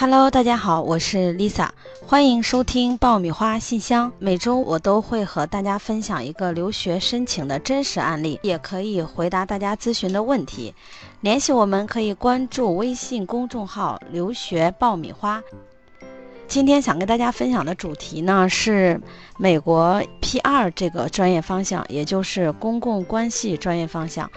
Hello，大家好，我是 Lisa，欢迎收听爆米花信箱。每周我都会和大家分享一个留学申请的真实案例，也可以回答大家咨询的问题。联系我们可以关注微信公众号“留学爆米花”。今天想跟大家分享的主题呢是美国 P2 这个专业方向，也就是公共关系专业方向。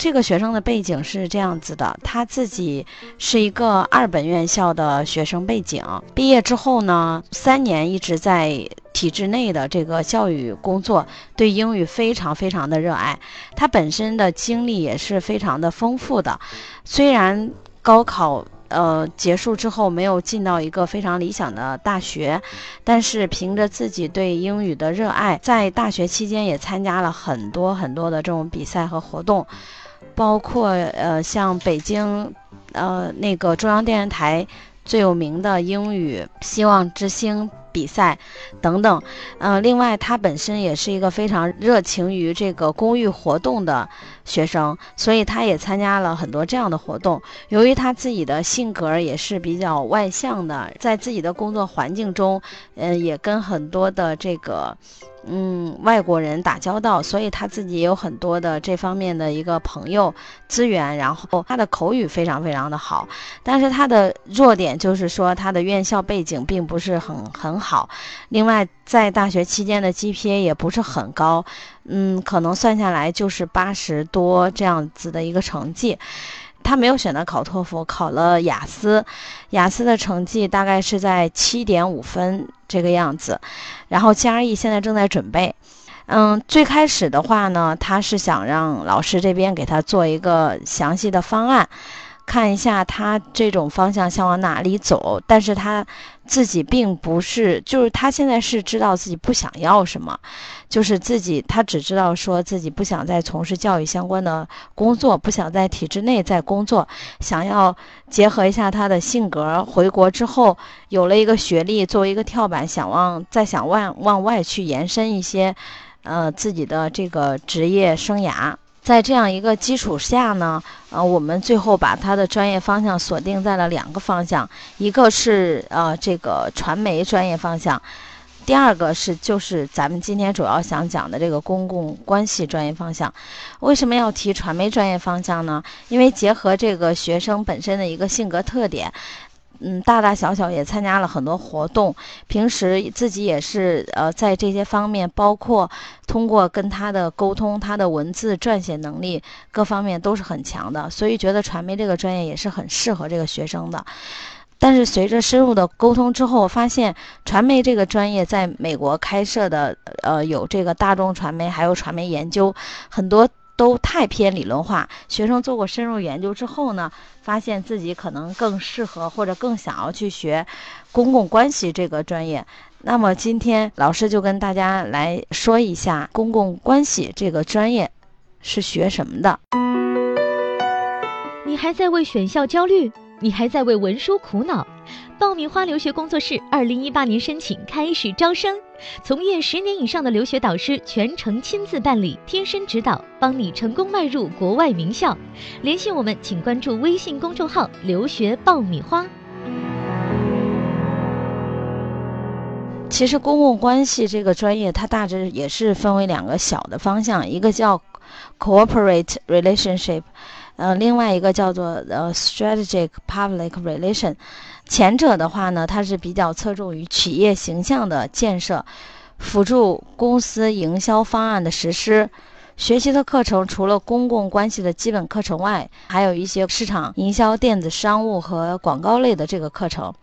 这个学生的背景是这样子的，他自己是一个二本院校的学生背景，毕业之后呢，三年一直在体制内的这个教育工作，对英语非常非常的热爱。他本身的经历也是非常的丰富的，虽然高考呃结束之后没有进到一个非常理想的大学，但是凭着自己对英语的热爱，在大学期间也参加了很多很多的这种比赛和活动。包括呃，像北京，呃，那个中央电视台最有名的英语希望之星比赛等等，嗯，另外他本身也是一个非常热情于这个公益活动的学生，所以他也参加了很多这样的活动。由于他自己的性格也是比较外向的，在自己的工作环境中，嗯，也跟很多的这个。嗯，外国人打交道，所以他自己也有很多的这方面的一个朋友资源。然后他的口语非常非常的好，但是他的弱点就是说他的院校背景并不是很很好。另外，在大学期间的 GPA 也不是很高，嗯，可能算下来就是八十多这样子的一个成绩。他没有选择考托福，考了雅思，雅思的成绩大概是在七点五分这个样子，然后 GRE 现在正在准备。嗯，最开始的话呢，他是想让老师这边给他做一个详细的方案。看一下他这种方向想往哪里走，但是他自己并不是，就是他现在是知道自己不想要什么，就是自己他只知道说自己不想再从事教育相关的工作，不想在体制内再工作，想要结合一下他的性格，回国之后有了一个学历作为一个跳板，想往再想往往外去延伸一些，呃自己的这个职业生涯。在这样一个基础下呢，呃，我们最后把他的专业方向锁定在了两个方向，一个是呃这个传媒专业方向，第二个是就是咱们今天主要想讲的这个公共关系专业方向。为什么要提传媒专业方向呢？因为结合这个学生本身的一个性格特点。嗯，大大小小也参加了很多活动，平时自己也是呃在这些方面，包括通过跟他的沟通，他的文字撰写能力各方面都是很强的，所以觉得传媒这个专业也是很适合这个学生的。但是随着深入的沟通之后，发现传媒这个专业在美国开设的呃有这个大众传媒，还有传媒研究，很多。都太偏理论化。学生做过深入研究之后呢，发现自己可能更适合或者更想要去学公共关系这个专业。那么今天老师就跟大家来说一下公共关系这个专业是学什么的。你还在为选校焦虑？你还在为文书苦恼？爆米花留学工作室二零一八年申请开始招生，从业十年以上的留学导师全程亲自办理，贴身指导，帮你成功迈入国外名校。联系我们，请关注微信公众号“留学爆米花”。其实公共关系这个专业，它大致也是分为两个小的方向，一个叫 Cooperate Relationship。呃，另外一个叫做呃 strategic public relation，前者的话呢，它是比较侧重于企业形象的建设，辅助公司营销方案的实施。学习的课程除了公共关系的基本课程外，还有一些市场营销、电子商务和广告类的这个课程。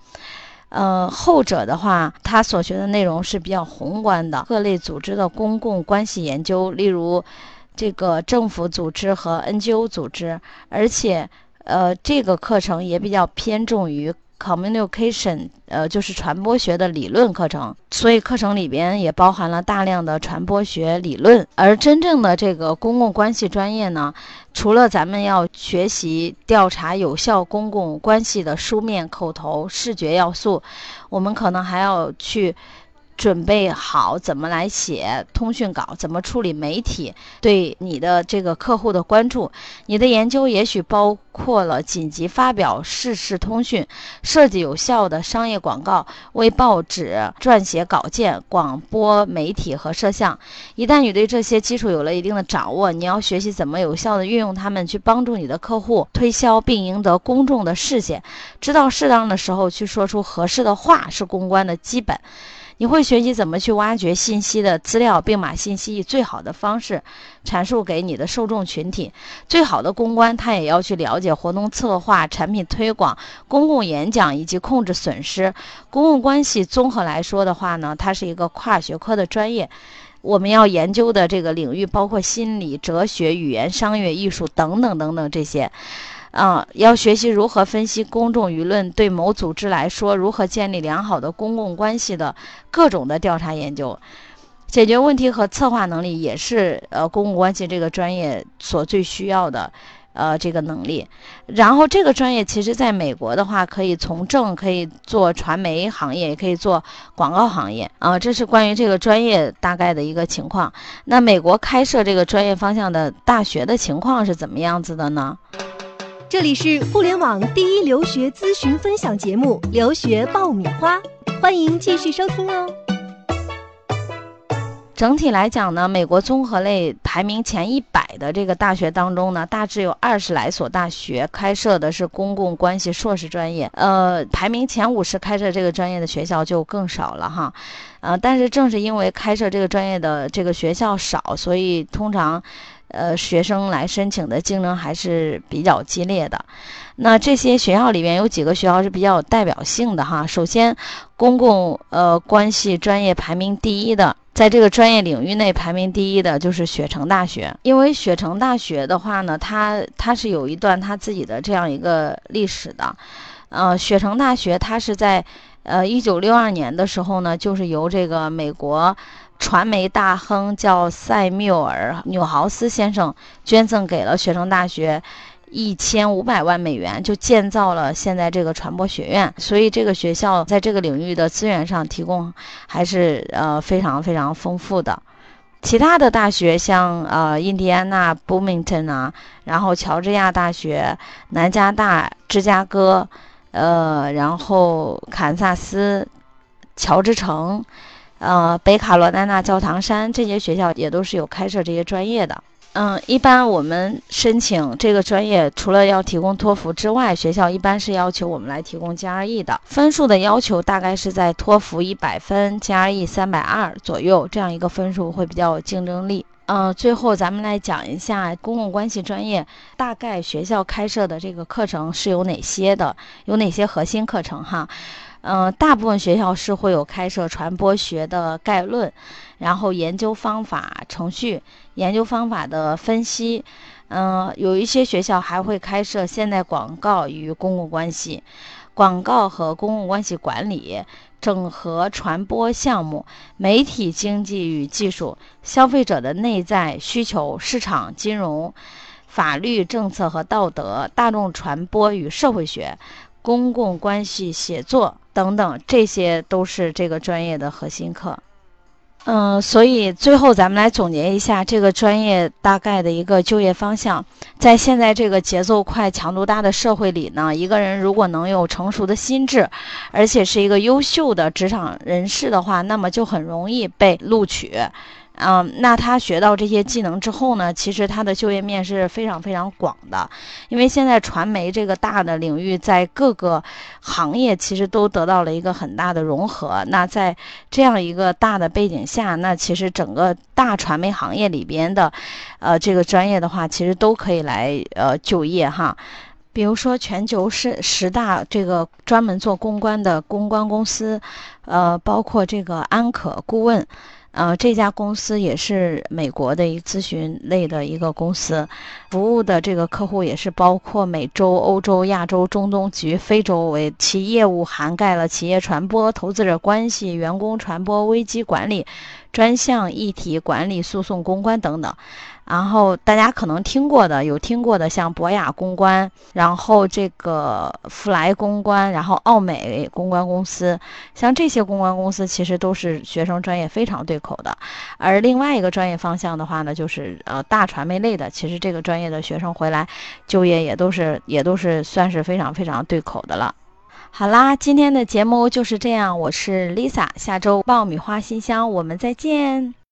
呃，后者的话，它所学的内容是比较宏观的，各类组织的公共关系研究，例如。这个政府组织和 NGO 组织，而且，呃，这个课程也比较偏重于 communication，呃，就是传播学的理论课程，所以课程里边也包含了大量的传播学理论。而真正的这个公共关系专业呢，除了咱们要学习调查有效公共关系的书面、口头、视觉要素，我们可能还要去。准备好怎么来写通讯稿，怎么处理媒体对你的这个客户的关注。你的研究也许包括了紧急发表事实通讯，设计有效的商业广告，为报纸撰写稿件，广播媒体和摄像。一旦你对这些基础有了一定的掌握，你要学习怎么有效的运用它们去帮助你的客户推销并赢得公众的视线。知道适当的时候去说出合适的话是公关的基本。你会学习怎么去挖掘信息的资料，并把信息以最好的方式阐述给你的受众群体。最好的公关，他也要去了解活动策划、产品推广、公共演讲以及控制损失。公共关系综合来说的话呢，它是一个跨学科的专业。我们要研究的这个领域包括心理、哲学、语言、商业、艺术等等等等这些。嗯，要学习如何分析公众舆论对某组织来说如何建立良好的公共关系的各种的调查研究，解决问题和策划能力也是呃公共关系这个专业所最需要的呃这个能力。然后这个专业其实在美国的话，可以从政，可以做传媒行业，也可以做广告行业啊。这是关于这个专业大概的一个情况。那美国开设这个专业方向的大学的情况是怎么样子的呢？这里是互联网第一留学咨询分享节目《留学爆米花》，欢迎继续收听哦。整体来讲呢，美国综合类排名前一百的这个大学当中呢，大致有二十来所大学开设的是公共关系硕士专业。呃，排名前五十开设这个专业的学校就更少了哈。呃，但是正是因为开设这个专业的这个学校少，所以通常。呃，学生来申请的竞争还是比较激烈的。那这些学校里面有几个学校是比较有代表性的哈。首先，公共呃关系专业排名第一的，在这个专业领域内排名第一的就是雪城大学。因为雪城大学的话呢，它它是有一段它自己的这样一个历史的。呃，雪城大学它是在呃一九六二年的时候呢，就是由这个美国。传媒大亨叫塞缪尔·纽豪斯先生捐赠给了雪城大学一千五百万美元，就建造了现在这个传播学院。所以这个学校在这个领域的资源上提供还是呃非常非常丰富的。其他的大学像呃印第安纳布明顿啊，然后乔治亚大学、南加大、芝加哥，呃，然后堪萨斯、乔治城。呃，北卡罗来纳教堂山这些学校也都是有开设这些专业的。嗯，一般我们申请这个专业，除了要提供托福之外，学校一般是要求我们来提供 GRE 的。分数的要求大概是在托福一百分，GRE 三百二左右，这样一个分数会比较有竞争力。嗯，最后咱们来讲一下公共关系专业大概学校开设的这个课程是有哪些的，有哪些核心课程哈。嗯，大部分学校是会有开设传播学的概论，然后研究方法、程序研究方法的分析。嗯，有一些学校还会开设现代广告与公共关系、广告和公共关系管理、整合传播项目、媒体经济与技术、消费者的内在需求、市场金融、法律政策和道德、大众传播与社会学、公共关系写作。等等，这些都是这个专业的核心课。嗯，所以最后咱们来总结一下这个专业大概的一个就业方向。在现在这个节奏快、强度大的社会里呢，一个人如果能有成熟的心智，而且是一个优秀的职场人士的话，那么就很容易被录取。嗯，那他学到这些技能之后呢，其实他的就业面是非常非常广的，因为现在传媒这个大的领域在各个行业其实都得到了一个很大的融合。那在这样一个大的背景下，那其实整个大传媒行业里边的，呃，这个专业的话，其实都可以来呃就业哈。比如说全球十十大这个专门做公关的公关公司，呃，包括这个安可顾问。呃，这家公司也是美国的一咨询类的一个公司，服务的这个客户也是包括美洲、欧洲、亚洲、中东及非洲为其业务涵盖了企业传播、投资者关系、员工传播、危机管理、专项议题管理、诉讼公关等等。然后大家可能听过的，有听过的，像博雅公关，然后这个福来公关，然后奥美公关公司，像这些公关公司，其实都是学生专业非常对口的。而另外一个专业方向的话呢，就是呃大传媒类的，其实这个专业的学生回来就业也都是也都是算是非常非常对口的了。好啦，今天的节目就是这样，我是 Lisa，下周爆米花新乡我们再见。